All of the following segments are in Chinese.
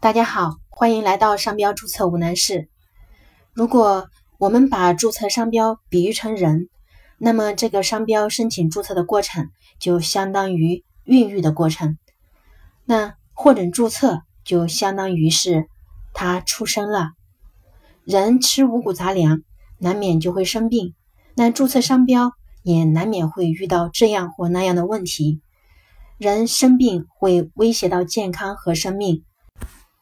大家好，欢迎来到商标注册无难事。如果我们把注册商标比喻成人，那么这个商标申请注册的过程就相当于孕育的过程。那获准注册就相当于是他出生了。人吃五谷杂粮，难免就会生病。那注册商标也难免会遇到这样或那样的问题。人生病会威胁到健康和生命。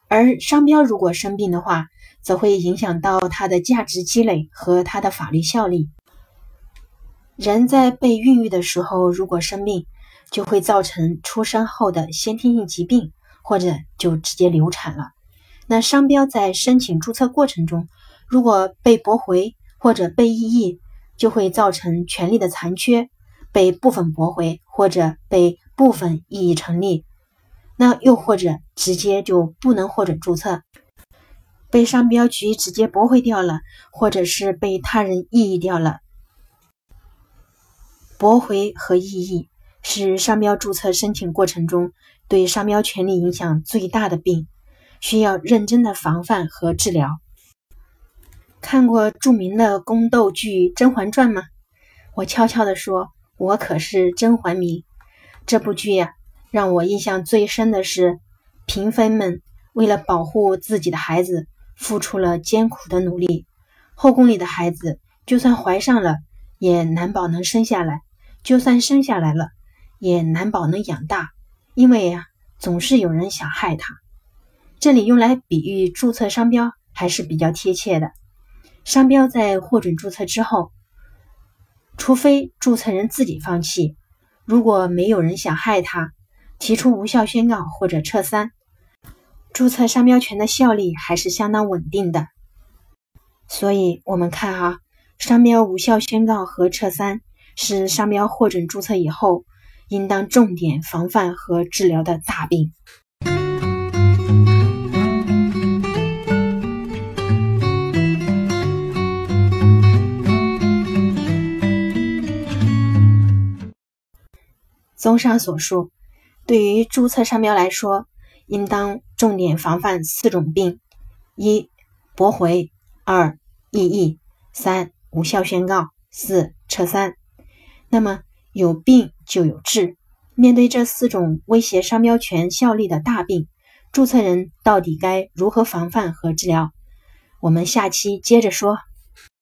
而商标如果生病的话，则会影响到它的价值积累和它的法律效力。人在被孕育的时候，如果生病，就会造成出生后的先天性疾病，或者就直接流产了。那商标在申请注册过程中，如果被驳回或者被异议，就会造成权利的残缺，被部分驳回或者被部分异议成立。那又或者直接就不能获准注册，被商标局直接驳回掉了，或者是被他人异议掉了。驳回和异议是商标注册申请过程中对商标权利影响最大的病，需要认真的防范和治疗。看过著名的宫斗剧《甄嬛传》吗？我悄悄地说，我可是甄嬛迷。这部剧呀。让我印象最深的是，嫔妃们为了保护自己的孩子，付出了艰苦的努力。后宫里的孩子，就算怀上了，也难保能生下来；就算生下来了，也难保能养大，因为呀，总是有人想害他。这里用来比喻注册商标还是比较贴切的。商标在获准注册之后，除非注册人自己放弃，如果没有人想害他。提出无效宣告或者撤三，注册商标权的效力还是相当稳定的。所以，我们看啊，商标无效宣告和撤三是商标获准注册以后应当重点防范和治疗的大病。综上所述。对于注册商标来说，应当重点防范四种病：一、驳回；二、异议；三、无效宣告；四、撤三。那么有病就有治，面对这四种威胁商标权效力的大病，注册人到底该如何防范和治疗？我们下期接着说。